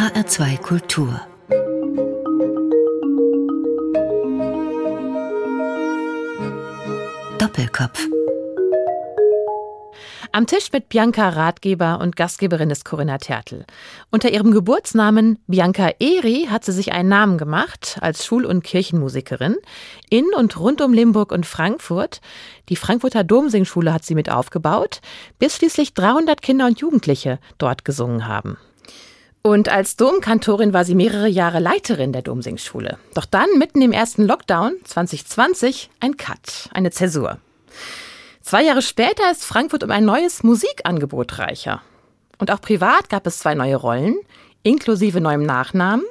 HR2 Kultur Doppelkopf am Tisch mit Bianca Ratgeber und Gastgeberin ist Corinna Tertel. Unter ihrem Geburtsnamen Bianca Eri hat sie sich einen Namen gemacht als Schul- und Kirchenmusikerin in und rund um Limburg und Frankfurt. Die Frankfurter Domsingschule hat sie mit aufgebaut, bis schließlich 300 Kinder und Jugendliche dort gesungen haben. Und als Domkantorin war sie mehrere Jahre Leiterin der Domsingschule. Doch dann, mitten im ersten Lockdown 2020, ein Cut, eine Zäsur. Zwei Jahre später ist Frankfurt um ein neues Musikangebot reicher. Und auch privat gab es zwei neue Rollen, inklusive neuem Nachnamen.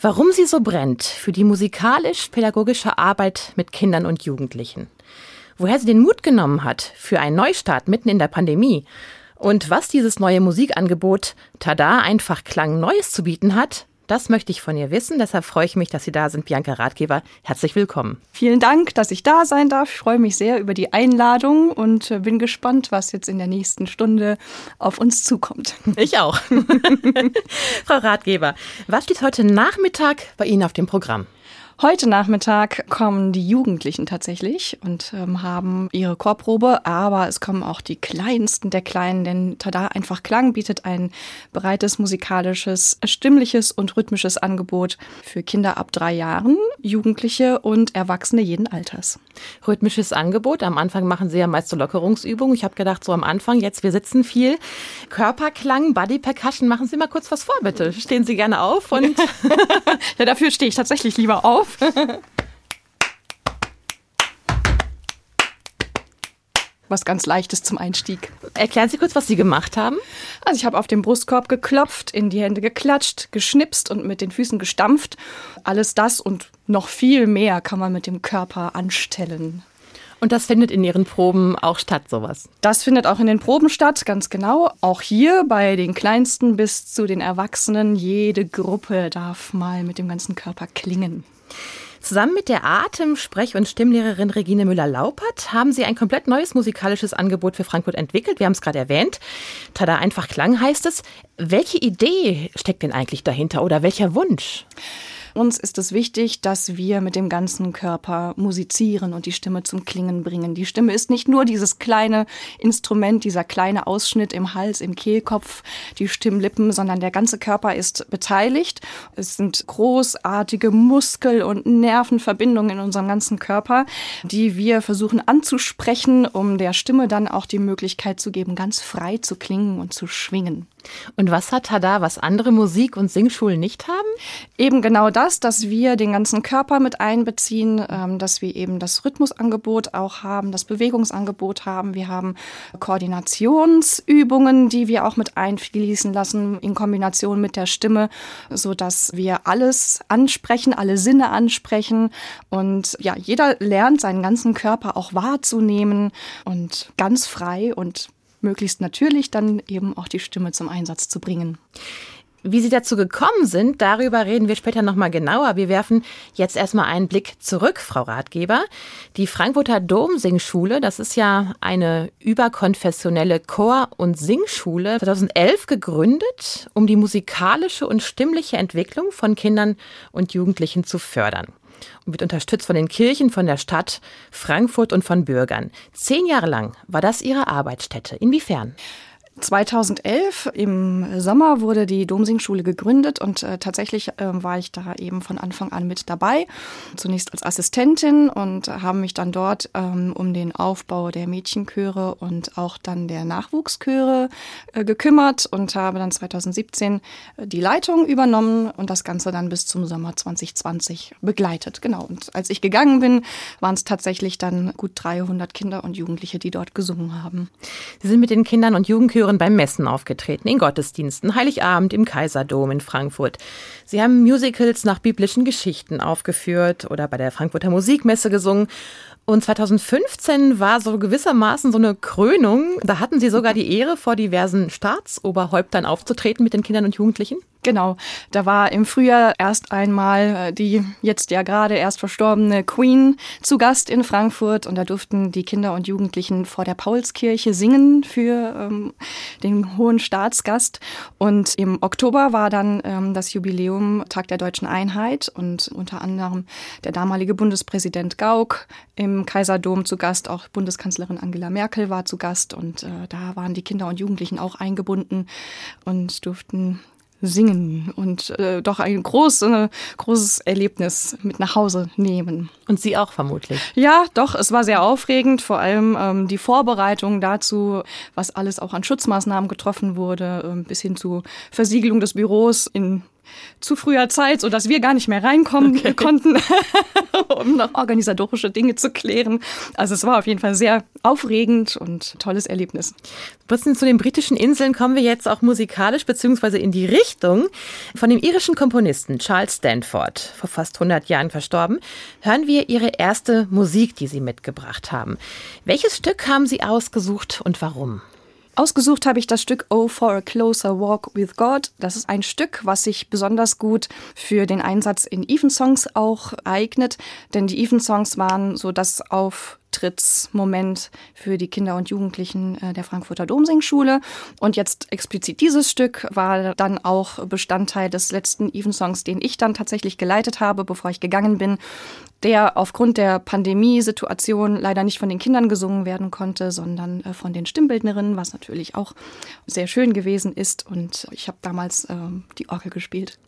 Warum sie so brennt für die musikalisch-pädagogische Arbeit mit Kindern und Jugendlichen. Woher sie den Mut genommen hat für einen Neustart mitten in der Pandemie. Und was dieses neue Musikangebot Tada einfach Klang Neues zu bieten hat, das möchte ich von ihr wissen. Deshalb freue ich mich, dass Sie da sind, Bianca Ratgeber. Herzlich willkommen. Vielen Dank, dass ich da sein darf. Ich freue mich sehr über die Einladung und äh, bin gespannt, was jetzt in der nächsten Stunde auf uns zukommt. Ich auch. Frau Ratgeber, was steht heute Nachmittag bei Ihnen auf dem Programm? Heute Nachmittag kommen die Jugendlichen tatsächlich und ähm, haben ihre Chorprobe, aber es kommen auch die Kleinsten der Kleinen, denn Tada einfach Klang bietet ein breites musikalisches, stimmliches und rhythmisches Angebot für Kinder ab drei Jahren, Jugendliche und Erwachsene jeden Alters. Rhythmisches Angebot. Am Anfang machen Sie ja meist so Lockerungsübungen. Ich habe gedacht, so am Anfang, jetzt wir sitzen viel. Körperklang, Body Percussion, machen Sie mal kurz was vor, bitte. Stehen Sie gerne auf und. ja, dafür stehe ich tatsächlich lieber auf was ganz Leichtes zum Einstieg. Erklären Sie kurz, was Sie gemacht haben. Also ich habe auf den Brustkorb geklopft, in die Hände geklatscht, geschnipst und mit den Füßen gestampft. Alles das und noch viel mehr kann man mit dem Körper anstellen. Und das findet in Ihren Proben auch statt, sowas? Das findet auch in den Proben statt, ganz genau. Auch hier bei den Kleinsten bis zu den Erwachsenen. Jede Gruppe darf mal mit dem ganzen Körper klingen. Zusammen mit der Atem-, Sprech- und Stimmlehrerin Regine Müller-Laupert haben Sie ein komplett neues musikalisches Angebot für Frankfurt entwickelt. Wir haben es gerade erwähnt. Tada einfach Klang heißt es. Welche Idee steckt denn eigentlich dahinter oder welcher Wunsch? Uns ist es wichtig, dass wir mit dem ganzen Körper musizieren und die Stimme zum Klingen bringen. Die Stimme ist nicht nur dieses kleine Instrument, dieser kleine Ausschnitt im Hals, im Kehlkopf, die Stimmlippen, sondern der ganze Körper ist beteiligt. Es sind großartige Muskel- und Nervenverbindungen in unserem ganzen Körper, die wir versuchen anzusprechen, um der Stimme dann auch die Möglichkeit zu geben, ganz frei zu klingen und zu schwingen. Und was hat Tada, was andere Musik- und Singschulen nicht haben? Eben genau das, dass wir den ganzen Körper mit einbeziehen, ähm, dass wir eben das Rhythmusangebot auch haben, das Bewegungsangebot haben. Wir haben Koordinationsübungen, die wir auch mit einfließen lassen in Kombination mit der Stimme, so dass wir alles ansprechen, alle Sinne ansprechen und ja, jeder lernt seinen ganzen Körper auch wahrzunehmen und ganz frei und möglichst natürlich dann eben auch die Stimme zum Einsatz zu bringen. Wie Sie dazu gekommen sind, darüber reden wir später nochmal genauer. Wir werfen jetzt erstmal einen Blick zurück, Frau Ratgeber. Die Frankfurter Domsingschule, das ist ja eine überkonfessionelle Chor- und Singschule, 2011 gegründet, um die musikalische und stimmliche Entwicklung von Kindern und Jugendlichen zu fördern und wird unterstützt von den Kirchen, von der Stadt Frankfurt und von Bürgern. Zehn Jahre lang war das ihre Arbeitsstätte. Inwiefern? 2011 im Sommer wurde die Domsingschule gegründet und äh, tatsächlich äh, war ich da eben von Anfang an mit dabei. Zunächst als Assistentin und haben mich dann dort ähm, um den Aufbau der Mädchenchöre und auch dann der Nachwuchschöre äh, gekümmert und habe dann 2017 äh, die Leitung übernommen und das Ganze dann bis zum Sommer 2020 begleitet. Genau. Und als ich gegangen bin, waren es tatsächlich dann gut 300 Kinder und Jugendliche, die dort gesungen haben. Sie sind mit den Kindern und Jugendchören Chören beim Messen aufgetreten, in Gottesdiensten, Heiligabend im Kaiserdom in Frankfurt. Sie haben Musicals nach biblischen Geschichten aufgeführt oder bei der Frankfurter Musikmesse gesungen. Und 2015 war so gewissermaßen so eine Krönung. Da hatten Sie sogar die Ehre, vor diversen Staatsoberhäuptern aufzutreten mit den Kindern und Jugendlichen. Genau, da war im Frühjahr erst einmal äh, die jetzt ja gerade erst verstorbene Queen zu Gast in Frankfurt. Und da durften die Kinder und Jugendlichen vor der Paulskirche singen für ähm, den hohen Staatsgast. Und im Oktober war dann ähm, das Jubiläum Tag der deutschen Einheit. Und unter anderem der damalige Bundespräsident Gauck im Kaiserdom zu Gast, auch Bundeskanzlerin Angela Merkel war zu Gast. Und äh, da waren die Kinder und Jugendlichen auch eingebunden und durften singen und äh, doch ein groß, äh, großes Erlebnis mit nach Hause nehmen. Und Sie auch vermutlich? Ja, doch, es war sehr aufregend, vor allem ähm, die Vorbereitung dazu, was alles auch an Schutzmaßnahmen getroffen wurde, äh, bis hin zu Versiegelung des Büros in zu früher Zeit, so dass wir gar nicht mehr reinkommen okay. konnten, um noch organisatorische Dinge zu klären. Also es war auf jeden Fall sehr aufregend und tolles Erlebnis. Bisschen zu den britischen Inseln kommen wir jetzt auch musikalisch beziehungsweise in die Richtung von dem irischen Komponisten Charles Stanford, vor fast 100 Jahren verstorben, hören wir ihre erste Musik, die sie mitgebracht haben. Welches Stück haben Sie ausgesucht und warum? Ausgesucht habe ich das Stück Oh for a Closer Walk with God. Das ist ein Stück, was sich besonders gut für den Einsatz in Evensongs auch eignet, denn die Evensongs waren so das auf Auftrittsmoment für die Kinder und Jugendlichen äh, der Frankfurter Domsingschule. Und jetzt explizit dieses Stück war dann auch Bestandteil des letzten Evensongs, den ich dann tatsächlich geleitet habe, bevor ich gegangen bin, der aufgrund der Pandemiesituation leider nicht von den Kindern gesungen werden konnte, sondern äh, von den Stimmbildnerinnen, was natürlich auch sehr schön gewesen ist. Und ich habe damals ähm, die Orgel gespielt.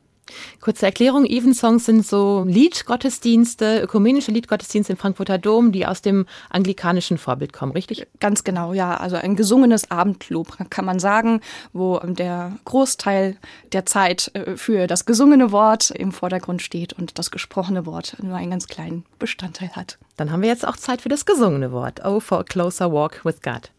Kurze Erklärung, Evensongs sind so Liedgottesdienste, ökumenische Liedgottesdienste im Frankfurter Dom, die aus dem anglikanischen Vorbild kommen, richtig? Ganz genau, ja. Also ein gesungenes Abendlob, kann man sagen, wo der Großteil der Zeit äh, für das gesungene Wort im Vordergrund steht und das gesprochene Wort nur einen ganz kleinen Bestandteil hat. Dann haben wir jetzt auch Zeit für das gesungene Wort. Oh, for a closer walk with God.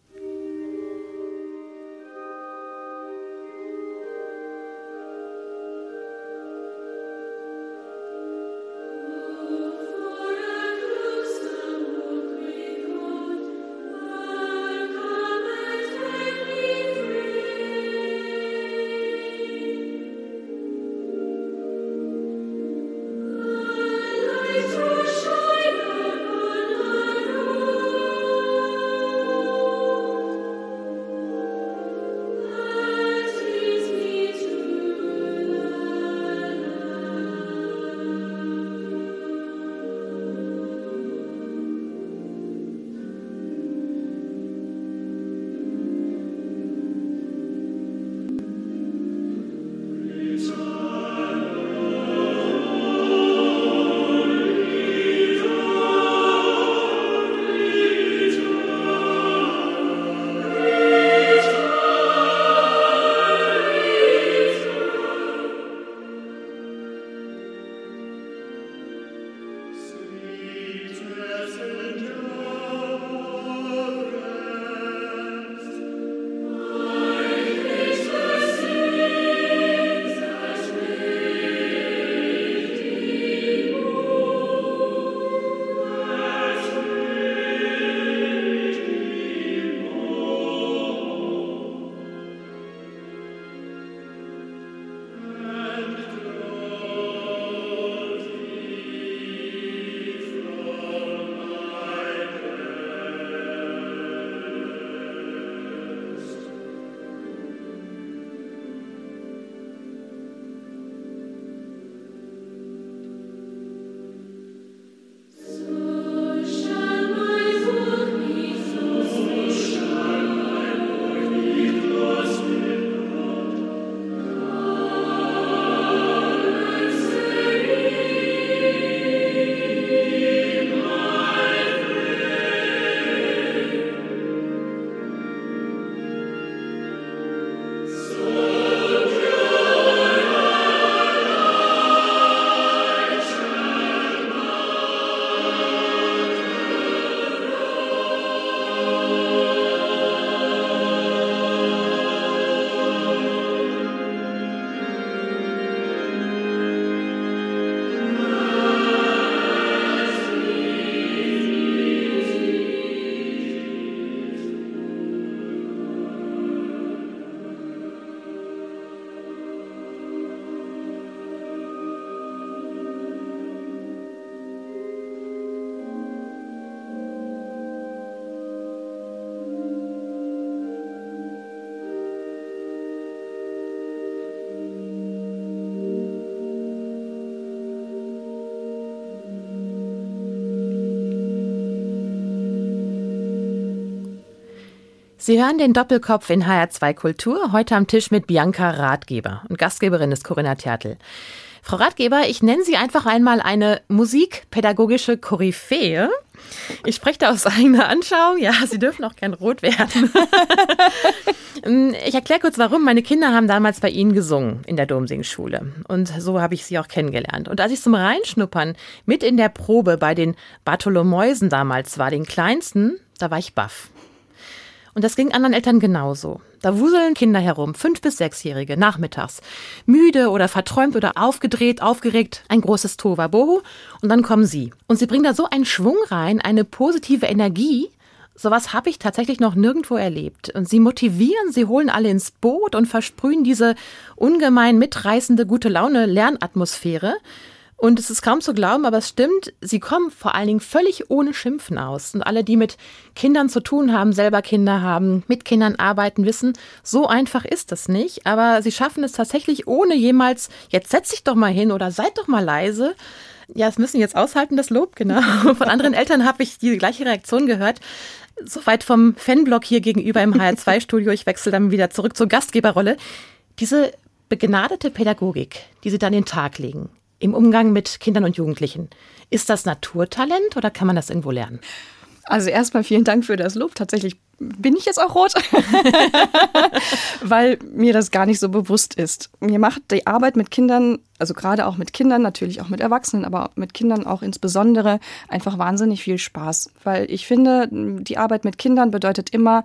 Sie hören den Doppelkopf in HR2 Kultur, heute am Tisch mit Bianca Ratgeber und Gastgeberin ist Corinna Tertel. Frau Ratgeber, ich nenne Sie einfach einmal eine musikpädagogische Koryphäe. Ich spreche da aus eigener Anschauung. Ja, Sie dürfen auch gern rot werden. ich erkläre kurz, warum. Meine Kinder haben damals bei Ihnen gesungen in der Domsingschule. Und so habe ich Sie auch kennengelernt. Und als ich zum Reinschnuppern mit in der Probe bei den Bartholomäusen damals war, den kleinsten, da war ich baff. Und das ging anderen Eltern genauso. Da wuseln Kinder herum, fünf bis sechsjährige, nachmittags. Müde oder verträumt oder aufgedreht, aufgeregt, ein großes Tohuwabohu. Und dann kommen sie. Und sie bringen da so einen Schwung rein, eine positive Energie. Sowas habe ich tatsächlich noch nirgendwo erlebt. Und sie motivieren, sie holen alle ins Boot und versprühen diese ungemein mitreißende gute Laune Lernatmosphäre. Und es ist kaum zu glauben, aber es stimmt, sie kommen vor allen Dingen völlig ohne Schimpfen aus. Und alle, die mit Kindern zu tun haben, selber Kinder haben, mit Kindern arbeiten, wissen, so einfach ist das nicht. Aber sie schaffen es tatsächlich ohne jemals, jetzt setz dich doch mal hin oder seid doch mal leise. Ja, es müssen jetzt aushalten, das Lob, genau. Von anderen Eltern habe ich die gleiche Reaktion gehört. Soweit vom Fanblock hier gegenüber im HR2-Studio. Ich wechsle dann wieder zurück zur Gastgeberrolle. Diese begnadete Pädagogik, die Sie dann den Tag legen, im Umgang mit Kindern und Jugendlichen. Ist das Naturtalent oder kann man das irgendwo lernen? Also erstmal vielen Dank für das Lob. Tatsächlich bin ich jetzt auch rot, weil mir das gar nicht so bewusst ist. Mir macht die Arbeit mit Kindern, also gerade auch mit Kindern, natürlich auch mit Erwachsenen, aber mit Kindern auch insbesondere einfach wahnsinnig viel Spaß, weil ich finde, die Arbeit mit Kindern bedeutet immer,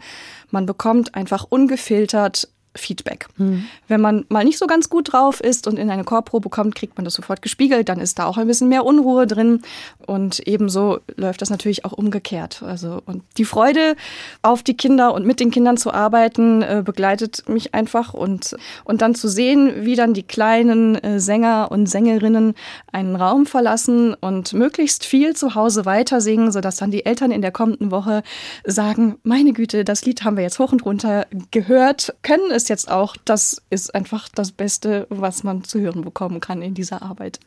man bekommt einfach ungefiltert Feedback. Hm. Wenn man mal nicht so ganz gut drauf ist und in eine Chorprobe kommt, kriegt man das sofort gespiegelt, dann ist da auch ein bisschen mehr Unruhe drin und ebenso läuft das natürlich auch umgekehrt. Also und die Freude auf die Kinder und mit den Kindern zu arbeiten äh, begleitet mich einfach und und dann zu sehen, wie dann die kleinen äh, Sänger und Sängerinnen einen Raum verlassen und möglichst viel zu Hause weiter singen, sodass dann die Eltern in der kommenden Woche sagen, meine Güte, das Lied haben wir jetzt hoch und runter gehört, können es ist jetzt auch, das ist einfach das Beste, was man zu hören bekommen kann in dieser Arbeit.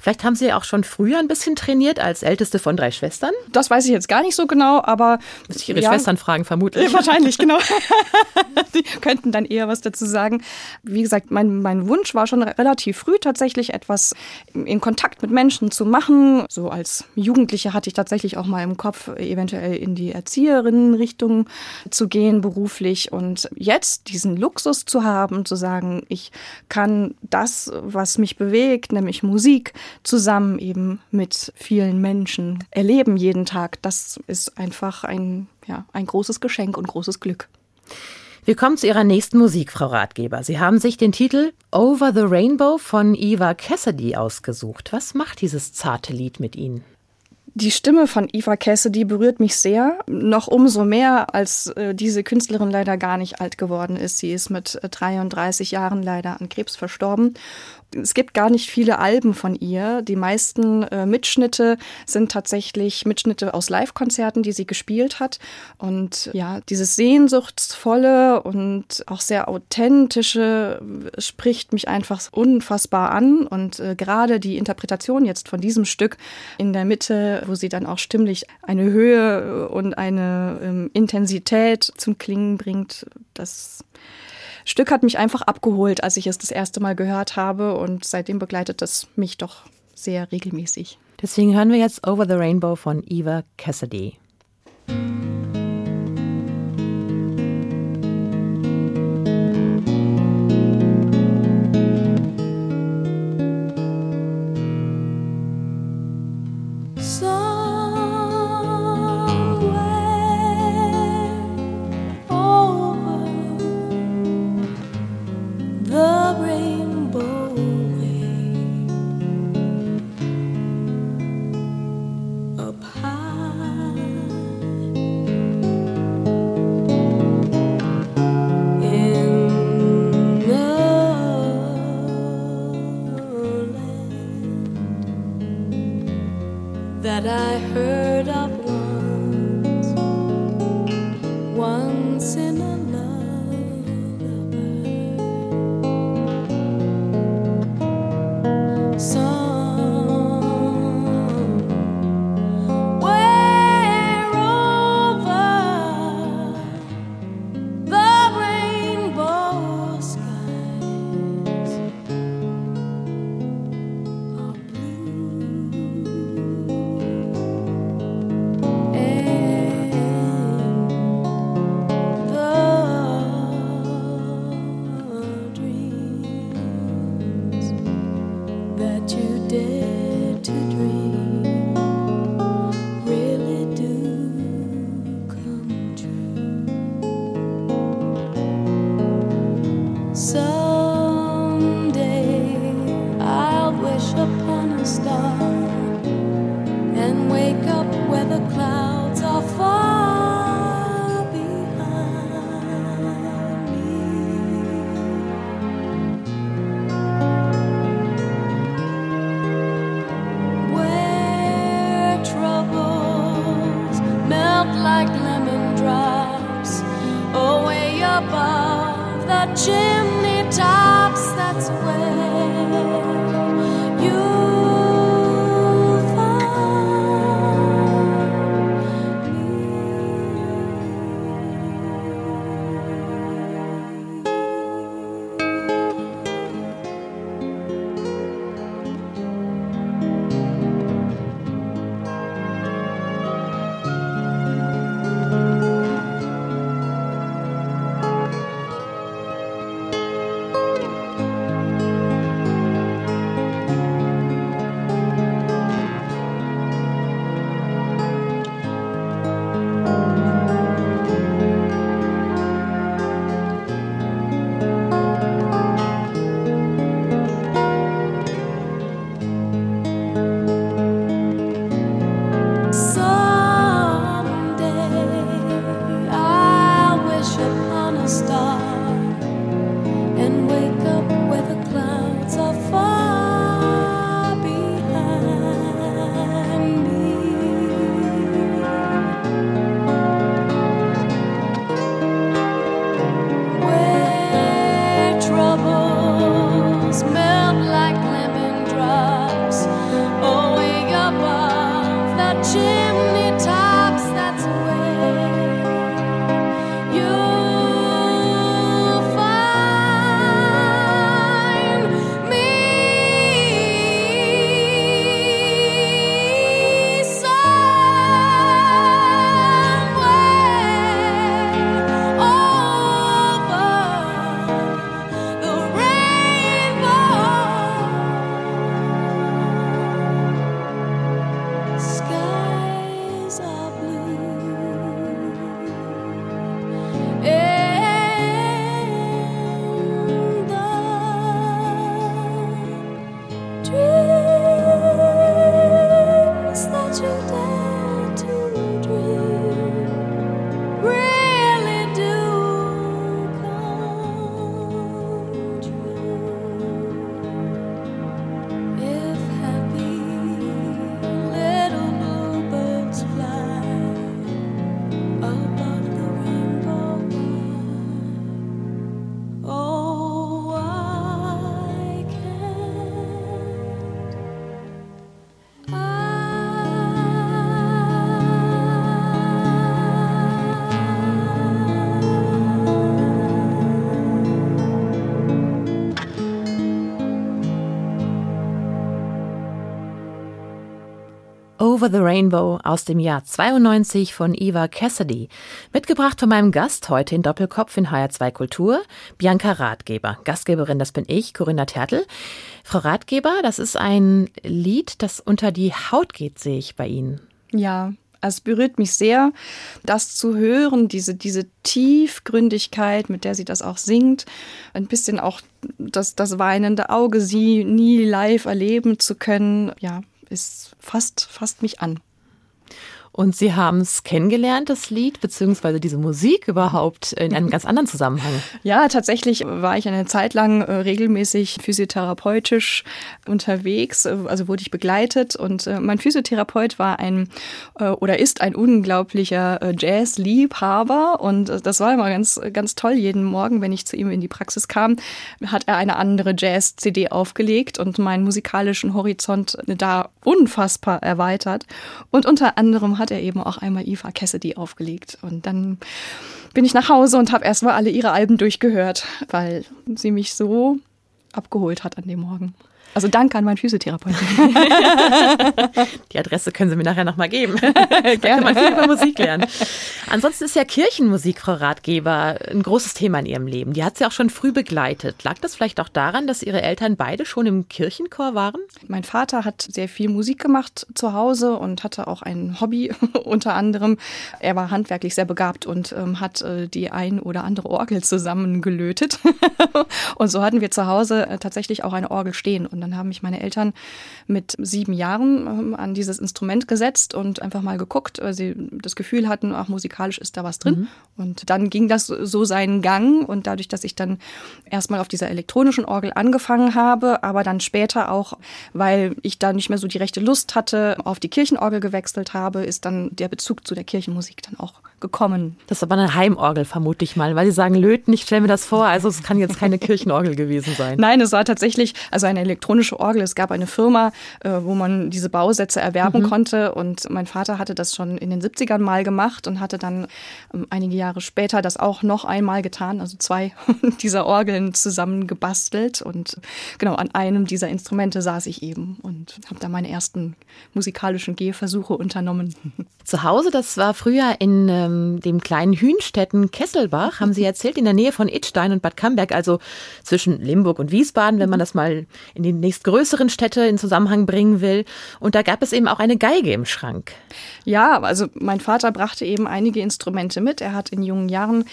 Vielleicht haben Sie ja auch schon früher ein bisschen trainiert als älteste von drei Schwestern? Das weiß ich jetzt gar nicht so genau, aber. Muss ich Ihre ja, Schwestern fragen, vermutlich. Wahrscheinlich, genau. Die könnten dann eher was dazu sagen. Wie gesagt, mein, mein Wunsch war schon relativ früh tatsächlich etwas in Kontakt mit Menschen zu machen. So als Jugendliche hatte ich tatsächlich auch mal im Kopf, eventuell in die Erzieherinnenrichtung zu gehen, beruflich. Und jetzt diesen Look Luxus zu haben, zu sagen, ich kann das, was mich bewegt, nämlich Musik, zusammen eben mit vielen Menschen erleben jeden Tag. Das ist einfach ein, ja, ein großes Geschenk und großes Glück. Wir kommen zu Ihrer nächsten Musik, Frau Ratgeber. Sie haben sich den Titel Over the Rainbow von Eva Cassidy ausgesucht. Was macht dieses zarte Lied mit Ihnen? Die Stimme von Eva Cassidy berührt mich sehr, noch umso mehr, als äh, diese Künstlerin leider gar nicht alt geworden ist. Sie ist mit 33 äh, Jahren leider an Krebs verstorben es gibt gar nicht viele Alben von ihr. Die meisten äh, Mitschnitte sind tatsächlich Mitschnitte aus Live-Konzerten, die sie gespielt hat. Und ja, dieses sehnsuchtsvolle und auch sehr authentische äh, spricht mich einfach unfassbar an. Und äh, gerade die Interpretation jetzt von diesem Stück in der Mitte, wo sie dann auch stimmlich eine Höhe und eine ähm, Intensität zum Klingen bringt, das Stück hat mich einfach abgeholt, als ich es das erste Mal gehört habe und seitdem begleitet es mich doch sehr regelmäßig. Deswegen hören wir jetzt Over the Rainbow von Eva Cassidy. Over the Rainbow aus dem Jahr 92 von Eva Cassidy. Mitgebracht von meinem Gast heute in Doppelkopf in HR2 Kultur, Bianca Ratgeber. Gastgeberin, das bin ich, Corinna Tertel. Frau Ratgeber, das ist ein Lied, das unter die Haut geht, sehe ich bei Ihnen. Ja, es berührt mich sehr, das zu hören, diese, diese Tiefgründigkeit, mit der sie das auch singt. Ein bisschen auch das, das weinende Auge, sie nie live erleben zu können, ja, ist fast, fast mich an. Und Sie haben es kennengelernt, das Lied, beziehungsweise diese Musik überhaupt in einem ganz anderen Zusammenhang. Ja, tatsächlich war ich eine Zeit lang äh, regelmäßig physiotherapeutisch unterwegs, äh, also wurde ich begleitet und äh, mein Physiotherapeut war ein oder ist ein unglaublicher Jazz-Liebhaber und das war immer ganz, ganz toll. Jeden Morgen, wenn ich zu ihm in die Praxis kam, hat er eine andere Jazz-CD aufgelegt und meinen musikalischen Horizont da unfassbar erweitert. Und unter anderem hat er eben auch einmal Eva Cassidy aufgelegt. Und dann bin ich nach Hause und habe erstmal alle ihre Alben durchgehört, weil sie mich so abgeholt hat an dem Morgen. Also danke an meinen Physiotherapeuten. Die Adresse können Sie mir nachher nochmal geben. da kann man viel über Musik lernen. Ansonsten ist ja Kirchenmusik, Frau Ratgeber, ein großes Thema in Ihrem Leben. Die hat Sie auch schon früh begleitet. Lag das vielleicht auch daran, dass Ihre Eltern beide schon im Kirchenchor waren? Mein Vater hat sehr viel Musik gemacht zu Hause und hatte auch ein Hobby unter anderem. Er war handwerklich sehr begabt und ähm, hat äh, die ein oder andere Orgel zusammengelötet. und so hatten wir zu Hause äh, tatsächlich auch eine Orgel stehen. Und Und dann haben mich meine Eltern mit sieben Jahren ähm, an dieses Instrument gesetzt und einfach mal geguckt, weil sie das Gefühl hatten, ach, musikalisch ist da was drin. Mhm. Und dann ging das so seinen Gang. Und dadurch, dass ich dann erstmal auf dieser elektronischen Orgel angefangen habe, aber dann später auch, weil ich da nicht mehr so die rechte Lust hatte, auf die Kirchenorgel gewechselt habe, ist dann der Bezug zu der Kirchenmusik dann auch gekommen. Das ist aber eine Heimorgel, vermute ich mal, weil Sie sagen Löten, ich stelle mir das vor, also es kann jetzt keine Kirchenorgel gewesen sein. Nein, es war tatsächlich also eine elektronische Orgel. Es gab eine Firma, äh, wo man diese Bausätze erwerben mhm. konnte und mein Vater hatte das schon in den 70ern mal gemacht und hatte dann ähm, einige Jahre später das auch noch einmal getan, also zwei dieser Orgeln zusammengebastelt und genau an einem dieser Instrumente saß ich eben und habe da meine ersten musikalischen Gehversuche unternommen. Zu Hause, das war früher in ähm, dem kleinen Hünstetten Kesselbach, haben Sie erzählt, in der Nähe von Idstein und Bad Camberg, also zwischen Limburg und Wiesbaden, wenn man das mal in die nächstgrößeren Städte in Zusammenhang bringen will. Und da gab es eben auch eine Geige im Schrank. Ja, also mein Vater brachte eben einige Instrumente mit. Er hat in jungen Jahren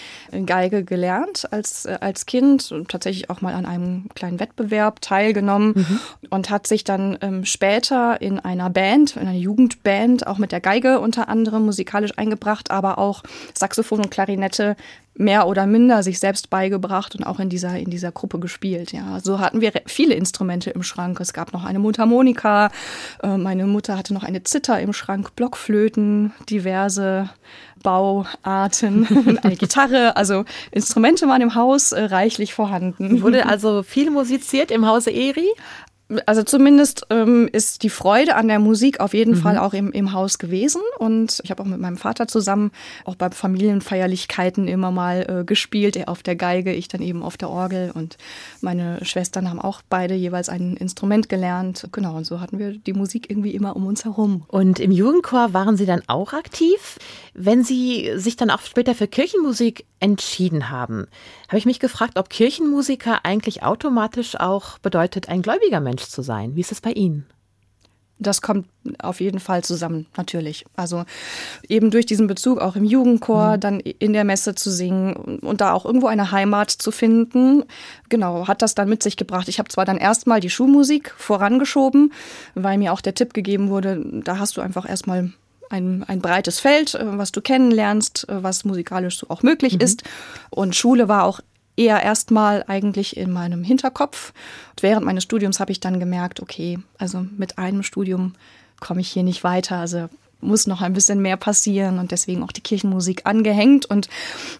Geige gelernt als, äh, als Kind und tatsächlich auch mal an einem kleinen Wettbewerb teilgenommen mhm. und hat sich dann ähm, später in einer Band, in einer Jugendband, auch mit der Geige unter anderem musikalisch eingebracht, aber auch Saxophon und Klarinette mehr oder minder sich selbst beigebracht und auch in dieser, in dieser Gruppe gespielt. Ja, so hatten wir viele Instrumente im Schrank. Es gab noch eine Mundharmonika. Äh, meine Mutter hatte noch eine Zither im Schrank, Blockflöten, diverse Bauarten, eine Gitarre. Also Instrumente waren im Haus äh, reichlich vorhanden. Wurde also viel musiziert im Hause Eri? Also zumindest ähm, ist die Freude an der Musik auf jeden mhm. Fall auch im, im Haus gewesen. Und ich habe auch mit meinem Vater zusammen auch bei Familienfeierlichkeiten immer mal äh, gespielt. Er auf der Geige, ich dann eben auf der Orgel. Und meine Schwestern haben auch beide jeweils ein Instrument gelernt. Genau, und so hatten wir die Musik irgendwie immer um uns herum. Und im Jugendchor waren Sie dann auch aktiv? Wenn Sie sich dann auch später für Kirchenmusik entschieden haben, habe ich mich gefragt, ob Kirchenmusiker eigentlich automatisch auch bedeutet, ein gläubiger Mensch zu sein. Wie ist es bei Ihnen? Das kommt auf jeden Fall zusammen, natürlich. Also eben durch diesen Bezug auch im Jugendchor, mhm. dann in der Messe zu singen und da auch irgendwo eine Heimat zu finden. Genau, hat das dann mit sich gebracht. Ich habe zwar dann erstmal die Schulmusik vorangeschoben, weil mir auch der Tipp gegeben wurde, da hast du einfach erstmal ein, ein breites Feld, äh, was du kennenlernst, äh, was musikalisch so auch möglich mhm. ist. Und Schule war auch eher erstmal eigentlich in meinem Hinterkopf. Und während meines Studiums habe ich dann gemerkt, okay, also mit einem Studium komme ich hier nicht weiter. Also muss noch ein bisschen mehr passieren und deswegen auch die Kirchenmusik angehängt und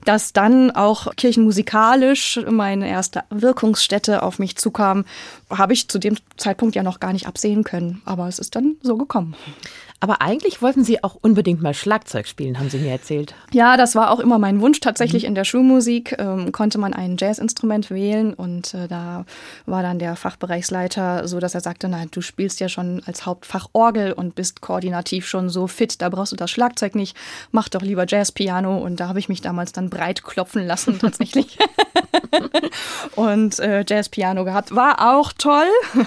dass dann auch kirchenmusikalisch meine erste Wirkungsstätte auf mich zukam, habe ich zu dem Zeitpunkt ja noch gar nicht absehen können, aber es ist dann so gekommen. Aber eigentlich wollten Sie auch unbedingt mal Schlagzeug spielen, haben Sie mir erzählt. Ja, das war auch immer mein Wunsch. Tatsächlich mhm. in der Schulmusik ähm, konnte man ein Jazzinstrument wählen und äh, da war dann der Fachbereichsleiter so, dass er sagte, nein, du spielst ja schon als Hauptfach Orgel und bist koordinativ schon so fit, da brauchst du das Schlagzeug nicht, mach doch lieber Jazzpiano und da habe ich mich damals dann breit klopfen lassen tatsächlich. und äh, Jazzpiano gehabt. War auch toll.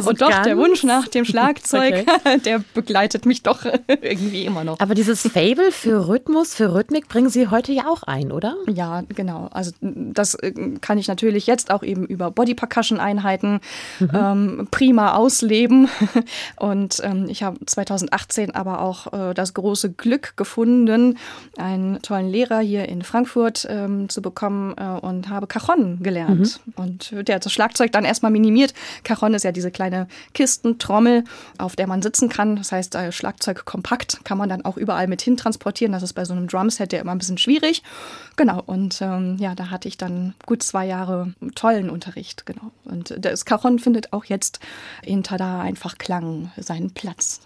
so und doch der Wunsch nach dem Schlagzeug, okay. Der begleitet mich doch irgendwie immer noch. Aber dieses Fable für Rhythmus, für Rhythmik bringen Sie heute ja auch ein, oder? Ja, genau. Also das äh, kann ich natürlich jetzt auch eben über Body Percussion Einheiten mhm. ähm, prima ausleben. Und ähm, ich habe 2018 aber auch äh, das große Glück gefunden, einen tollen Lehrer hier in Frankfurt ähm, zu bekommen äh, und habe Cajon gelernt. Mhm. Und der hat das Schlagzeug dann erstmal minimiert. Cajon ist ja diese kleine Kistentrommel, auf der man sitzen kann. Das heißt, äh, Schlagzeug kompakt kann man dann auch überall mit hin transportieren. Das ist bei so einem Drumset ja immer ein bisschen schwierig. Genau. Und ähm, ja, da hatte ich dann gut zwei Jahre tollen Unterricht. Genau. Und das Cajon findet auch jetzt in Tada einfach Klang seinen Platz.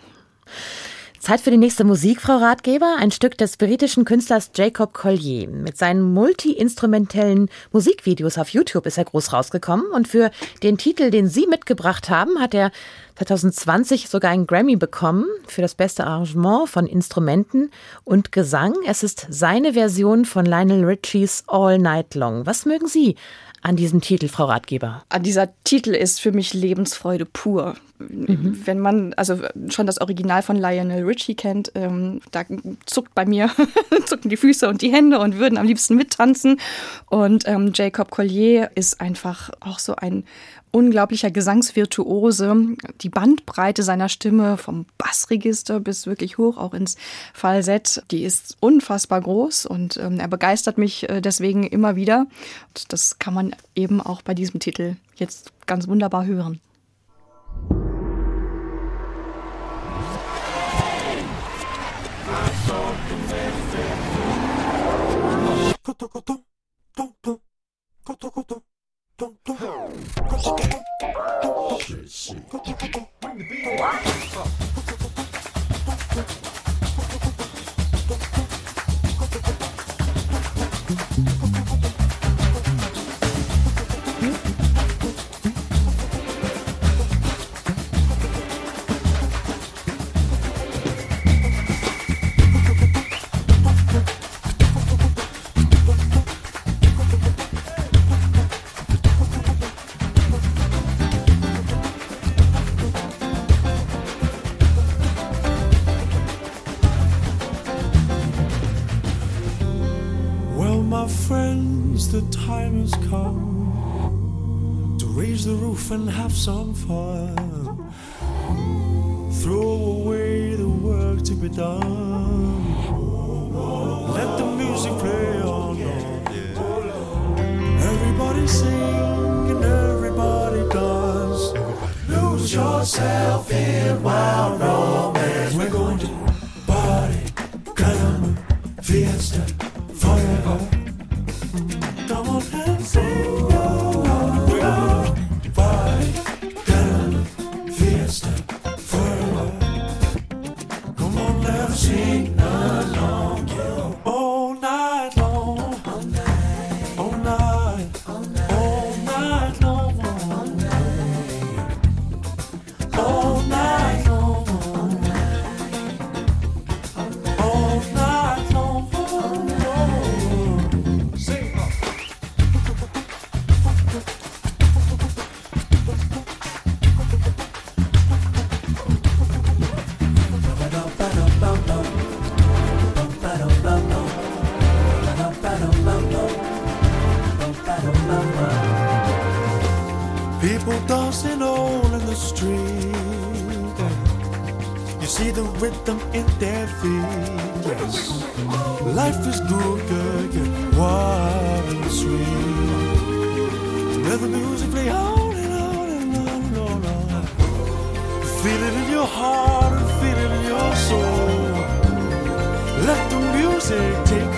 Zeit für die nächste Musik, Frau Ratgeber. Ein Stück des britischen Künstlers Jacob Collier. Mit seinen multi-instrumentellen Musikvideos auf YouTube ist er groß rausgekommen. Und für den Titel, den Sie mitgebracht haben, hat er 2020 sogar einen Grammy bekommen für das beste Arrangement von Instrumenten und Gesang. Es ist seine Version von Lionel Richies All Night Long. Was mögen Sie an diesem Titel, Frau Ratgeber? Ah, dieser Titel ist für mich Lebensfreude pur. Mhm. Wenn man also schon das Original von Lionel Richie kennt, ähm, da zuckt bei mir zucken die Füße und die Hände und würden am liebsten mittanzen. Und ähm, Jacob Collier ist einfach auch so ein unglaublicher Gesangsvirtuose. Die Bandbreite seiner Stimme vom Bassregister bis wirklich hoch auch ins Falsett, die ist unfassbar groß und ähm, er begeistert mich äh, deswegen immer wieder. Und das kann man eben auch bei diesem Titel jetzt ganz wunderbar hören. Bring the beat. And have some fun. Throw away the work to be done.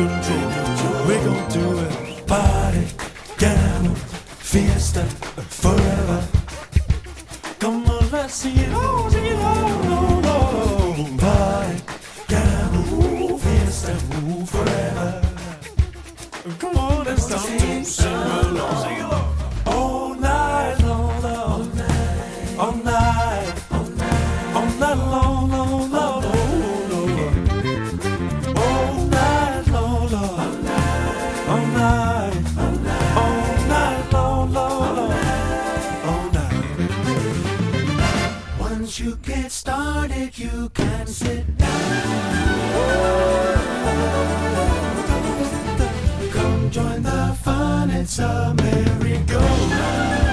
gon' We gon' do it. You get started, you can sit down. Come join the fun, it's a merry-go-round.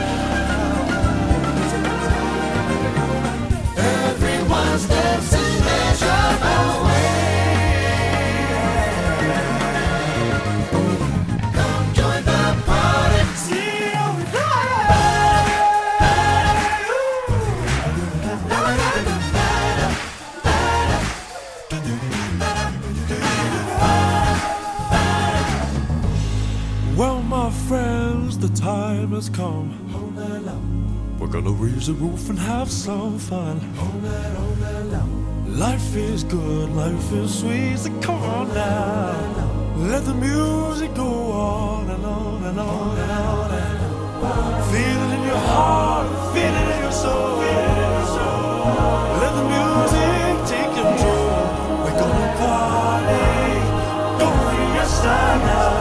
Has come. We're gonna raise the roof and have some fun. Life is good, life is sweet, so come on now. Let the music go on and on and on and on. And on. Feel it in your heart, feel it in your soul. Let the music take control. We're gonna party, go fiesta now.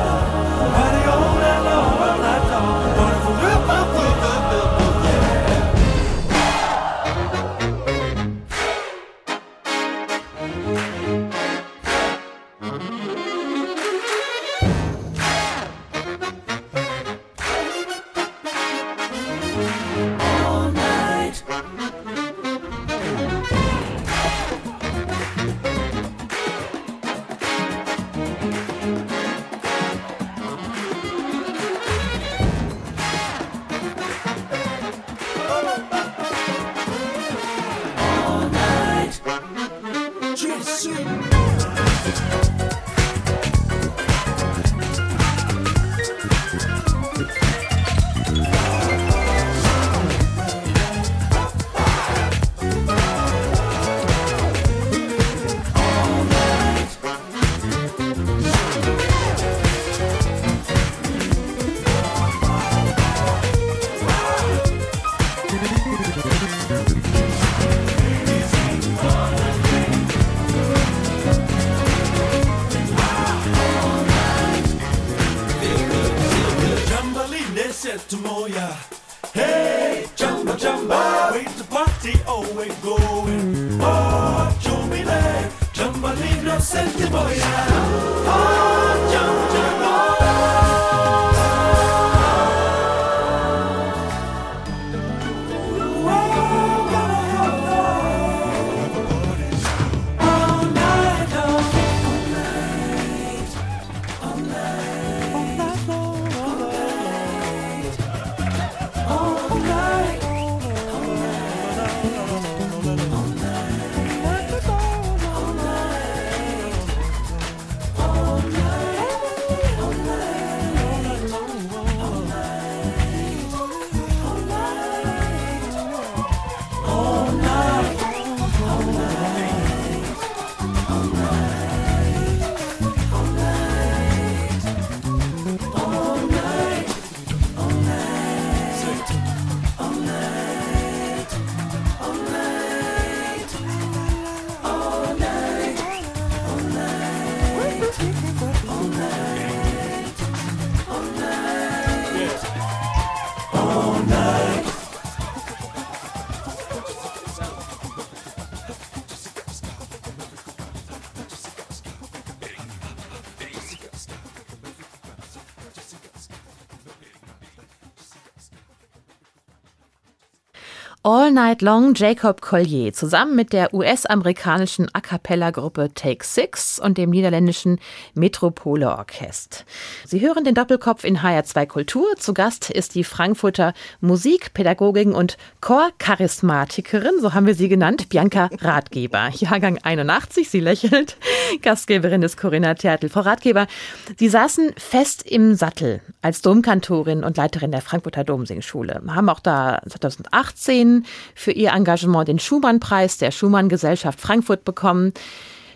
All Night Long Jacob Collier zusammen mit der US-amerikanischen A cappella-Gruppe Take Six und dem niederländischen Metropole Orchest. Sie hören den Doppelkopf in HR2 Kultur. Zu Gast ist die Frankfurter Musikpädagogin und Chorcharismatikerin, so haben wir sie genannt, Bianca Ratgeber. Jahrgang 81, sie lächelt. Gastgeberin ist Corinna Tertel. Frau Ratgeber, Sie saßen fest im Sattel als Domkantorin und Leiterin der Frankfurter Domsingschule. Haben auch da 2018 für ihr Engagement den Schumann-Preis der Schumann-Gesellschaft Frankfurt bekommen.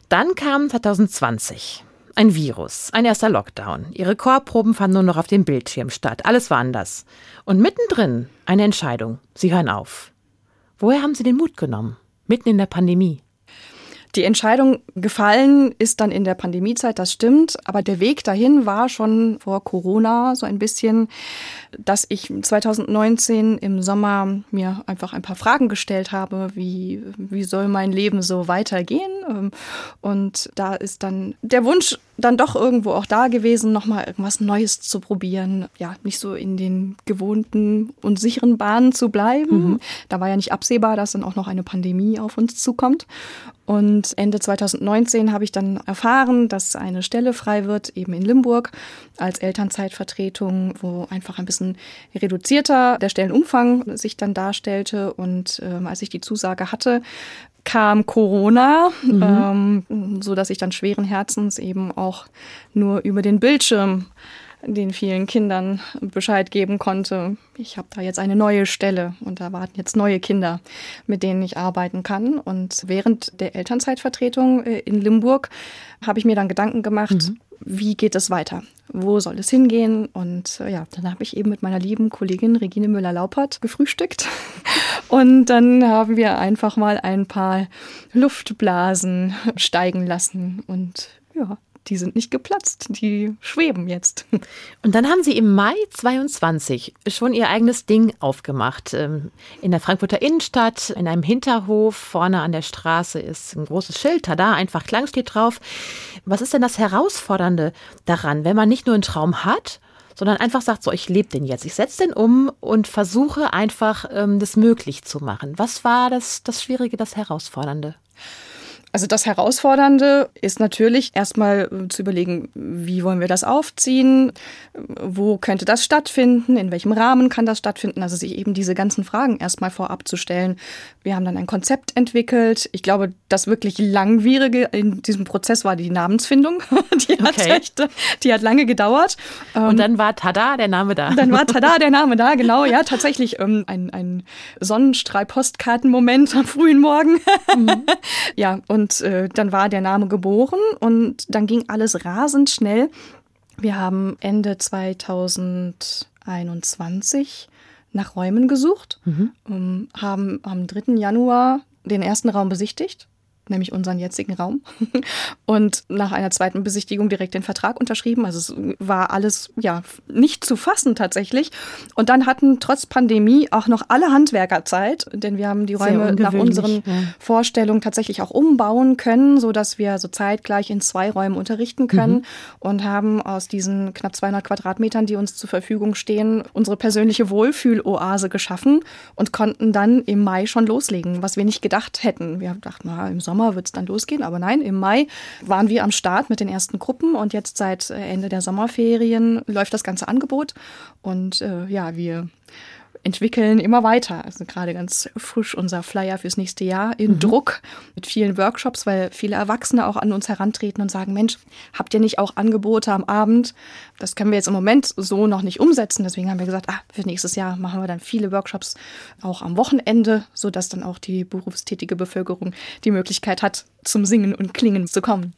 Dann kam 2020 ein Virus, ein erster Lockdown. Ihre Chorproben fanden nur noch auf dem Bildschirm statt. Alles war anders. Und mittendrin eine Entscheidung. Sie hören auf. Woher haben Sie den Mut genommen? Mitten in der Pandemie. Die Entscheidung gefallen ist dann in der Pandemiezeit, das stimmt. Aber der Weg dahin war schon vor Corona so ein bisschen, dass ich 2019 im Sommer mir einfach ein paar Fragen gestellt habe, wie, wie soll mein Leben so weitergehen? Und da ist dann der Wunsch dann doch irgendwo auch da gewesen, nochmal irgendwas Neues zu probieren. Ja, nicht so in den gewohnten und sicheren Bahnen zu bleiben. Mhm. Da war ja nicht absehbar, dass dann auch noch eine Pandemie auf uns zukommt. Und Ende 2019 habe ich dann erfahren, dass eine Stelle frei wird, eben in Limburg, als Elternzeitvertretung, wo einfach ein bisschen reduzierter der Stellenumfang sich dann darstellte. Und ähm, als ich die Zusage hatte, kam Corona, mhm. ähm, so dass ich dann schweren Herzens eben auch nur über den Bildschirm den vielen Kindern Bescheid geben konnte. Ich habe da jetzt eine neue Stelle und da warten jetzt neue Kinder, mit denen ich arbeiten kann. Und während der Elternzeitvertretung in Limburg habe ich mir dann Gedanken gemacht, mhm. Wie geht es weiter? Wo soll es hingehen? Und ja, dann habe ich eben mit meiner lieben Kollegin Regine Müller-Laupert gefrühstückt. Und dann haben wir einfach mal ein paar Luftblasen steigen lassen. Und ja, die sind nicht geplatzt, die schweben jetzt. Und dann haben Sie im Mai 22 schon Ihr eigenes Ding aufgemacht. In der Frankfurter Innenstadt, in einem Hinterhof, vorne an der Straße ist ein großes Schild, da einfach Klang steht drauf. Was ist denn das Herausfordernde daran, wenn man nicht nur einen Traum hat, sondern einfach sagt, so, ich lebe den jetzt, ich setze den um und versuche einfach, ähm, das möglich zu machen. Was war das, das Schwierige, das Herausfordernde? Also das Herausfordernde ist natürlich erstmal äh, zu überlegen, wie wollen wir das aufziehen, wo könnte das stattfinden, in welchem Rahmen kann das stattfinden, also sich eben diese ganzen Fragen erstmal vorab zu stellen. Wir haben dann ein Konzept entwickelt. Ich glaube, das wirklich langwierige in diesem Prozess war die Namensfindung. Die hat, Okay. echt, die hat lange gedauert. Ähm, Und dann war tada, der Name da. dann war tada der Name da, genau, ja, tatsächlich ähm, ein, ein Sonnenstrahl-Postkarten-Moment am frühen Morgen. ja, und äh, dann war der Name geboren und dann ging alles rasend schnell. Wir haben Ende 2021 nach Räumen gesucht, ähm, haben am 3. Januar den ersten Raum besichtigt nämlich unseren jetzigen Raum. Und nach einer zweiten Besichtigung direkt den Vertrag unterschrieben. Also es war alles ja nicht zu fassen tatsächlich. Und dann hatten trotz Pandemie auch noch alle Handwerker Zeit, denn wir haben die Räume nach unseren ja. Vorstellungen tatsächlich auch umbauen können, so dass wir so zeitgleich in zwei Räumen unterrichten können Mhm. und haben aus diesen knapp 200 Quadratmetern, die uns zur Verfügung stehen, unsere persönliche Wohlfühloase geschaffen und konnten dann im Mai schon loslegen, was wir nicht gedacht hätten. Wir dachten, na, im Sommer wird es dann losgehen, aber nein, im Mai waren wir am Start mit den ersten Gruppen und jetzt seit äh, Ende der Sommerferien läuft das ganze Angebot. Und äh, ja, wir entwickeln immer weiter. Also gerade ganz frisch unser Flyer fürs nächste Jahr in Druck mit vielen Workshops, weil viele Erwachsene auch an uns herantreten und sagen, Mensch, habt ihr nicht auch Angebote am Abend? Das können wir jetzt im Moment so noch nicht umsetzen. Deswegen haben wir gesagt, ah, für nächstes Jahr machen wir dann viele Workshops auch am Wochenende, sodass dann auch die berufstätige Bevölkerung die Möglichkeit hat, zum Singen und Klingen zu kommen.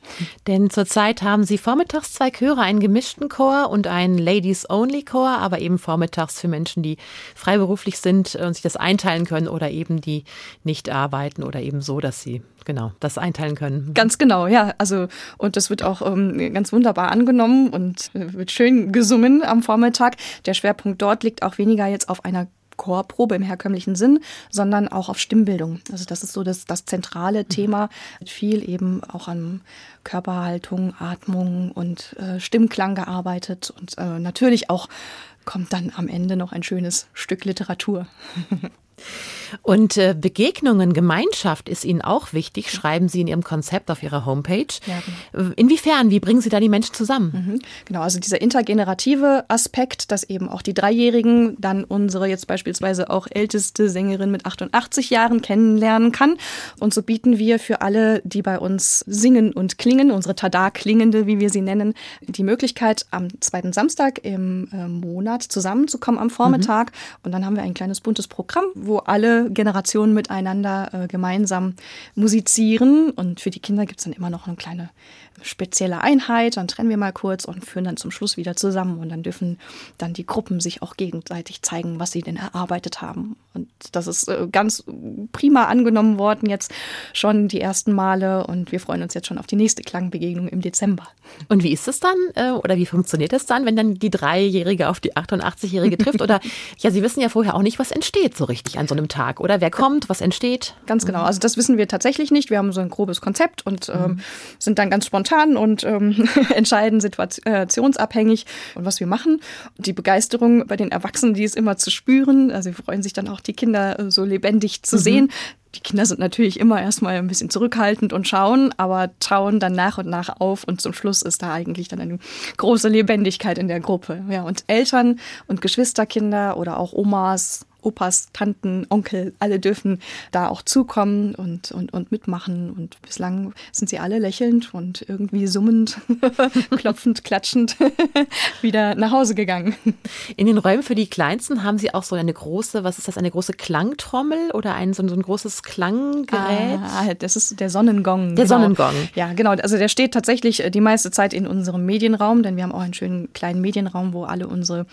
Denn zurzeit haben Sie vormittags zwei Chöre, einen gemischten Chor und einen Ladies-Only-Chor, aber eben vormittags für Menschen, die freiberuflich sind und sich das einteilen können oder eben die nicht arbeiten oder eben so, dass sie genau das einteilen können. Ganz genau, ja. Also, und das wird auch ähm, ganz wunderbar angenommen und äh, wird schön gesungen am Vormittag. Der Schwerpunkt dort liegt auch weniger jetzt auf einer Chorprobe im herkömmlichen Sinn, sondern auch auf Stimmbildung. Also das ist so das, das zentrale Thema. Wird Viel eben auch an Körperhaltung, Atmung und äh, Stimmklang gearbeitet und äh, natürlich auch kommt dann am Ende noch ein schönes Stück Literatur. Und äh, Begegnungen, Gemeinschaft ist Ihnen auch wichtig, schreiben Sie in Ihrem Konzept auf Ihrer Homepage. Ja, Äh, Inwiefern, wie bringen Sie da die Menschen zusammen? Mhm. Genau, also dieser intergenerative Aspekt, dass eben auch die Dreijährigen dann unsere jetzt beispielsweise auch älteste Sängerin mit 88 Jahren kennenlernen kann. Und so bieten wir für alle, die bei uns singen und klingen, unsere Tada-Klingende, wie wir sie nennen, die Möglichkeit, am zweiten Samstag im äh, Monat zusammenzukommen am Vormittag. Und dann haben wir ein kleines buntes Programm, wo alle Generationen miteinander äh, gemeinsam musizieren. Und für die Kinder gibt's dann immer noch eine kleine spezielle Einheit, dann trennen wir mal kurz und führen dann zum Schluss wieder zusammen und dann dürfen dann die Gruppen sich auch gegenseitig zeigen, was sie denn erarbeitet haben. Und das ist äh, ganz prima angenommen worden jetzt schon die ersten Male und wir freuen uns jetzt schon auf die nächste Klangbegegnung im Dezember. Und wie ist es dann äh, oder wie funktioniert es dann, wenn dann die Dreijährige auf die 88-Jährige trifft? Oder ja, Sie wissen ja vorher auch nicht, was entsteht so richtig an so einem Tag. Oder wer kommt, was entsteht? Ganz genau. Also das wissen wir tatsächlich nicht. Wir haben so ein grobes Konzept und ähm, sind dann ganz spontan und ähm, entscheiden situationsabhängig und was wir machen. Die Begeisterung bei den Erwachsenen, die ist immer zu spüren. Also wir freuen sich dann auch, die Kinder äh, so lebendig zu sehen. Die Kinder sind natürlich immer erstmal ein bisschen zurückhaltend und schauen, aber tauen dann nach und nach auf und zum Schluss ist da eigentlich dann eine große Lebendigkeit in der Gruppe. Ja, und Eltern und Geschwisterkinder oder auch Omas, Opas, Tanten, Onkel, alle dürfen da auch zukommen und, und, und mitmachen. Und bislang sind sie alle lächelnd und irgendwie summend, klopfend, klatschend wieder nach Hause gegangen. In den Räumen für die Kleinsten haben Sie auch so eine große, was ist das, eine große Klangtrommel oder ein so ein, so ein großes Klanggerät? Ah, das ist der Sonnengong. Der genau. Sonnengong. Ja, genau. Also der steht tatsächlich äh, die meiste Zeit in unserem Medienraum, denn wir haben auch einen schönen kleinen Medienraum, wo alle unsere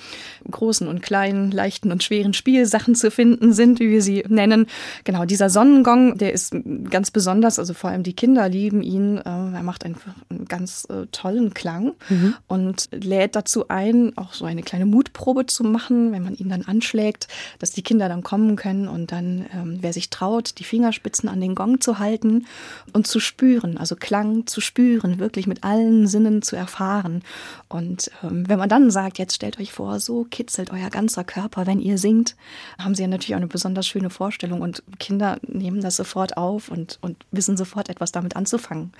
großen und kleinen, leichten und schweren Spielsachen Sachen zu finden sind, wie wir sie nennen. Genau, dieser Sonnengong, der ist ganz besonders, also vor allem die Kinder lieben ihn. Äh, er macht einfach einen ganz äh, tollen Klang Mhm. und lädt dazu ein, auch so eine kleine Mutprobe zu machen, wenn man ihn dann anschlägt, dass die Kinder dann kommen können und dann, ähm, wer sich traut, die Fingerspitzen an den Gong zu halten und zu spüren, also Klang zu spüren, wirklich mit allen Sinnen zu erfahren. Und ähm, wenn man dann sagt, jetzt stellt euch vor, so kitzelt euer ganzer Körper, wenn ihr singt, haben sie ja natürlich auch eine besonders schöne Vorstellung und Kinder nehmen das sofort auf und, und wissen sofort etwas damit anzufangen.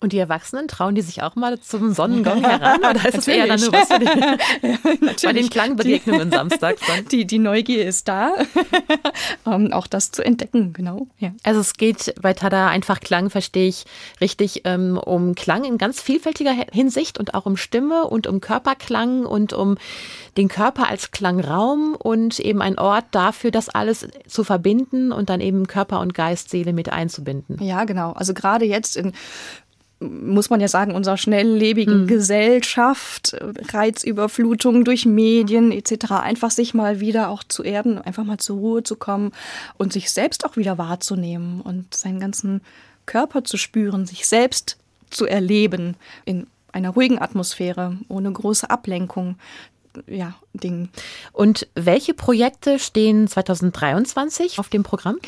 Und die Erwachsenen, trauen die sich auch mal zum Sonnengong heran? Oder ist es eher dann nur was für die, bei den Klangbegegnungen samstags dann? Die, die Neugier ist da, ähm, auch das zu entdecken, genau. Ja. Also es geht bei Tada einfach Klang, verstehe ich richtig, ähm, um Klang in ganz vielfältiger Hinsicht und auch um Stimme und um Körperklang und um den Körper als Klangraum und eben ein Ort dafür, das alles zu verbinden und dann eben Körper und Geist, Seele mit einzubinden. Ja, genau. Also gerade jetzt in muss man ja sagen, unserer schnelllebigen Gesellschaft, äh, Reizüberflutung durch Medien etc., einfach sich mal wieder auch zu erden, einfach mal zur Ruhe zu kommen und sich selbst auch wieder wahrzunehmen und seinen ganzen Körper zu spüren, sich selbst zu erleben in einer ruhigen Atmosphäre, ohne große Ablenkung. Ja, Ding. Und welche Projekte stehen 2023 auf dem Programm?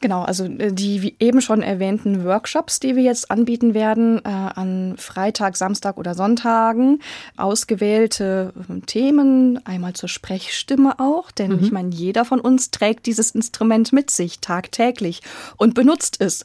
Genau, also äh, die eben schon erwähnten Workshops, die wir jetzt anbieten werden, äh, an Freitag, Samstag oder Sonntagen, ausgewählte äh, Themen, einmal zur Sprechstimme auch, denn ich meine, jeder von uns trägt dieses Instrument mit sich tagtäglich und benutzt es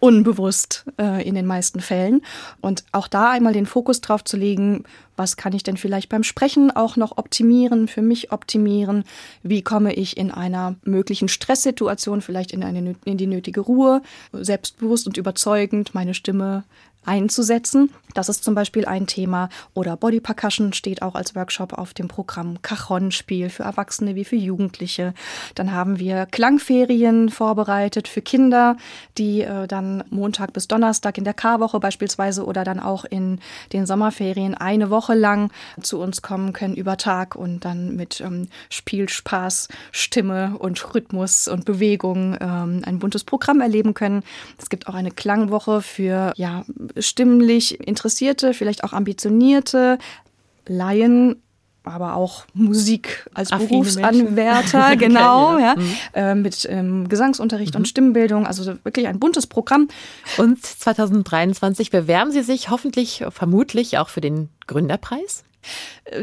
unbewusst äh, in den meisten Fällen. Und auch da einmal den Fokus drauf zu legen, was kann ich denn vielleicht beim Sprechen auch noch optimieren, für mich optimieren? Wie komme ich in einer möglichen Stresssituation vielleicht in, eine, in die nötige Ruhe, selbstbewusst und überzeugend meine Stimme einzusetzen. Das ist zum Beispiel ein Thema. Oder Body Percussion steht auch als Workshop auf dem Programm. Cajon-Spiel für Erwachsene wie für Jugendliche. Dann haben wir Klangferien vorbereitet für Kinder, die äh, dann Montag bis Donnerstag in der Karwoche beispielsweise oder dann auch in den Sommerferien eine Woche lang zu uns kommen können über Tag und dann mit ähm, Spiel, Spaß, Stimme und Rhythmus und Bewegung ähm, ein buntes Programm erleben können. Es gibt auch eine Klangwoche für ja, stimmlich Interessierte, vielleicht auch ambitionierte Laien, aber auch Musik als Affine Berufsanwärter, genau, Okay, ja. Mhm. äh, mit ähm, Gesangsunterricht und Stimmbildung, also so wirklich ein buntes Programm. Und 2023 bewerben Sie sich hoffentlich, vermutlich auch für den Gründerpreis?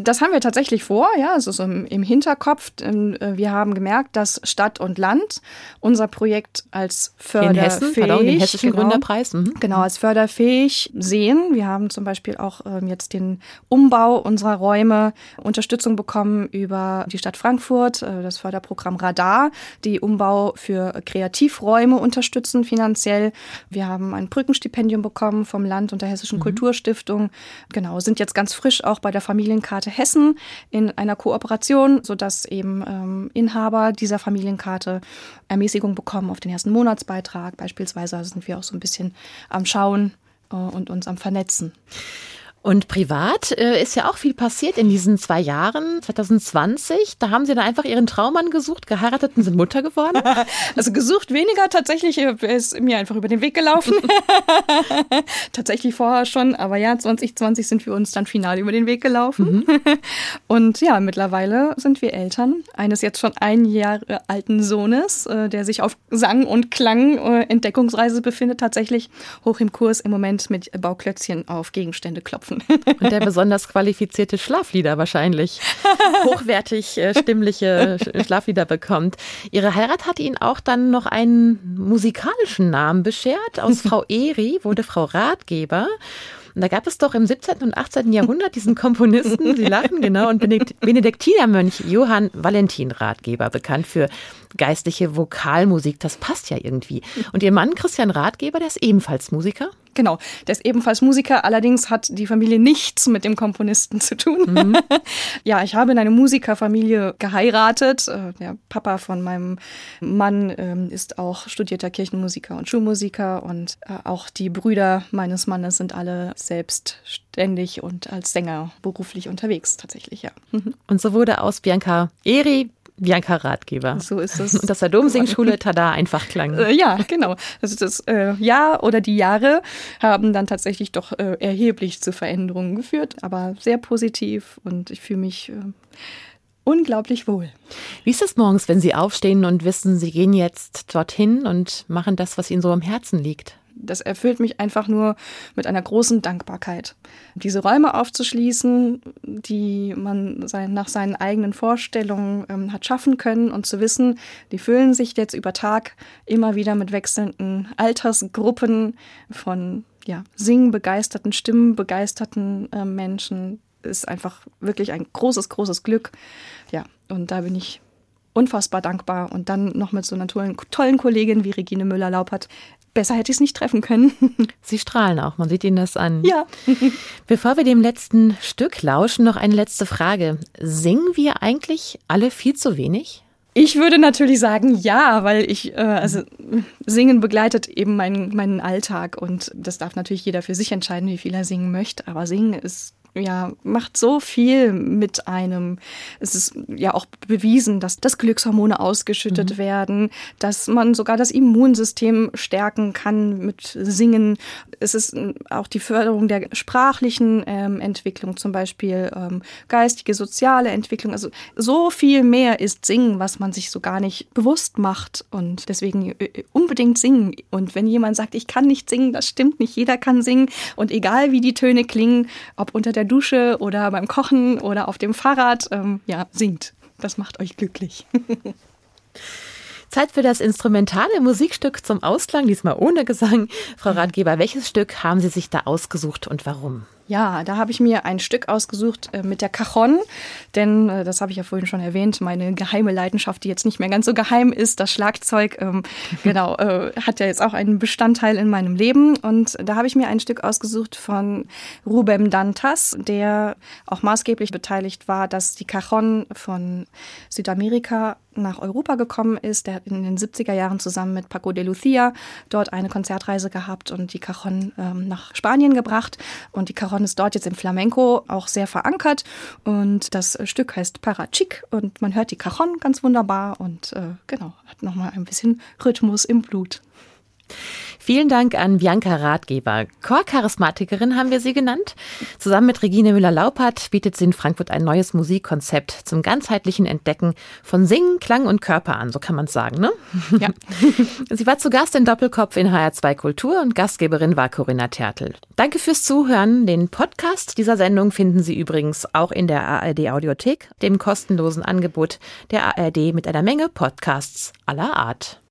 Das haben wir tatsächlich vor, ja, also so im, im Hinterkopf. Äh, Wir haben gemerkt, dass Stadt und Land unser Projekt als In förderfähig, Hessen, pardon, den hessischen genau, Gründerpreis. Mhm. Genau, als förderfähig sehen. Wir haben zum Beispiel auch ähm, jetzt den Umbau unserer Räume Unterstützung bekommen über die Stadt Frankfurt, äh, das Förderprogramm Radar, die Umbau für Kreativräume unterstützen finanziell. Wir haben ein Brückenstipendium bekommen vom Land und der Hessischen Kulturstiftung. Genau, sind jetzt ganz frisch auch bei der Familienkarte Hessen in einer Kooperation, sodass eben ähm, Inhaber dieser Familienkarte Ermäßigung bekommen auf den ersten Monatsbeitrag. Beispielsweise sind wir auch so ein bisschen am Schauen äh, und uns am Vernetzen. Und privat äh, ist ja auch viel passiert in diesen zwei Jahren. 2020, da haben Sie dann einfach Ihren Traummann gesucht, geheiratet und sind Mutter geworden. Also gesucht weniger, tatsächlich äh, ist mir einfach über den Weg gelaufen. tatsächlich vorher schon, aber ja, 2020 sind wir uns dann final über den Weg gelaufen. Und ja, mittlerweile sind wir Eltern eines jetzt schon ein Jahr alten Sohnes, äh, der sich auf Sang- und Klang-Entdeckungsreise befindet, tatsächlich hoch im Kurs im Moment mit Bauklötzchen auf Gegenstände klopfen. Und der besonders qualifizierte Schlaflieder wahrscheinlich. Hochwertig äh, stimmliche Sch- Schlaflieder bekommt. Ihre Heirat hat Ihnen auch dann noch einen musikalischen Namen beschert. Aus Frau Eri wurde Frau Ratgeber. Und da gab es doch im 17. und 18. Jahrhundert diesen Komponisten, Sie lachen, genau, und Benedikt- Benediktinermönch Johann Valentin Ratgeber, bekannt für geistliche Vokalmusik. Das passt ja irgendwie. Und Ihr Mann Christian Ratgeber, der ist ebenfalls Musiker. Genau, der ist ebenfalls Musiker, allerdings hat die Familie nichts mit dem Komponisten zu tun. ja, ich habe in eine Musikerfamilie geheiratet. Äh, Der Papa von meinem Mann ähm, ist auch studierter Kirchenmusiker und Schulmusiker und äh, auch die Brüder meines Mannes sind alle selbstständig und als Sänger beruflich unterwegs tatsächlich, ja. Mhm. Und so wurde aus Bianca Eri Bianca Ratgeber. So ist es. Und das der Domsingschule tada einfach klang. Äh, ja, genau. Also das äh, Jahr oder die Jahre haben dann tatsächlich doch äh, erheblich zu Veränderungen geführt, aber sehr positiv und ich fühle mich äh, unglaublich wohl. Wie ist es morgens, wenn Sie aufstehen und wissen, Sie gehen jetzt dorthin und machen das, was Ihnen so am Herzen liegt? Das erfüllt mich einfach nur mit einer großen Dankbarkeit. Diese Räume aufzuschließen, die man sein, nach seinen eigenen Vorstellungen ähm, hat schaffen können und zu wissen, die füllen sich jetzt über Tag immer wieder mit wechselnden Altersgruppen von ja, singbegeisterten, stimmenbegeisterten äh, Menschen, ist einfach wirklich ein großes, großes Glück. Ja, und da bin ich unfassbar dankbar. Und dann noch mit so einer tollen, tollen Kollegin wie Regine Müller-Laupert besser hätte ich es nicht treffen können. Sie strahlen auch, man sieht Ihnen das an. Ja. Bevor wir dem letzten Stück lauschen, noch eine letzte Frage. Singen wir eigentlich alle viel zu wenig? Ich würde natürlich sagen, ja, weil ich, äh, also Singen begleitet eben meinen, meinen Alltag und das darf natürlich jeder für sich entscheiden, wie viel er singen möchte. Aber Singen ist ja, macht so viel mit einem. Es ist ja auch bewiesen, dass, dass Glückshormone ausgeschüttet mhm. werden, dass man sogar das Immunsystem stärken kann mit Singen. Es ist auch die Förderung der sprachlichen ähm, Entwicklung, zum Beispiel ähm, geistige, soziale Entwicklung. Also so viel mehr ist Singen, was man sich so gar nicht bewusst macht. Und deswegen äh, unbedingt singen. Und wenn jemand sagt, ich kann nicht singen, das stimmt nicht. Jeder kann singen. Und egal wie die Töne klingen, ob unter der Dusche oder beim Kochen oder auf dem Fahrrad, ähm, ja, singt. Das macht euch glücklich. Zeit für das instrumentale Musikstück zum Ausklang, diesmal ohne Gesang. Frau Ratgeber, welches Stück haben Sie sich da ausgesucht und warum? Ja, da habe ich mir ein Stück ausgesucht äh, mit der Cajon, denn äh, das habe ich ja vorhin schon erwähnt, meine geheime Leidenschaft, die jetzt nicht mehr ganz so geheim ist, das Schlagzeug, ähm, genau, äh, hat ja jetzt auch einen Bestandteil in meinem Leben. Und da habe ich mir ein Stück ausgesucht von Rubem Dantas, der auch maßgeblich beteiligt war, dass die Cajon von Südamerika nach Europa gekommen ist. Der hat in den 70er Jahren zusammen mit Paco de Lucia dort eine Konzertreise gehabt und die Cajon ähm, nach Spanien gebracht. Und die Cajon Cajon ist dort jetzt im Flamenco auch sehr verankert und das Stück heißt Parachic und man hört die Cajon ganz wunderbar und äh, genau, hat nochmal ein bisschen Rhythmus im Blut. Vielen Dank an Bianca Ratgeber. Chorcharismatikerin haben wir sie genannt. Zusammen mit Regine Müller-Laupert bietet sie in Frankfurt ein neues Musikkonzept zum ganzheitlichen Entdecken von Singen, Klang und Körper an, so kann man es sagen, ne? Ja. sie war zu Gast in Doppelkopf in HR2 Kultur und Gastgeberin war Corinna Tertel. Danke fürs Zuhören. Den Podcast dieser Sendung finden Sie übrigens auch in der ARD Audiothek, dem kostenlosen Angebot der ARD mit einer Menge Podcasts aller Art.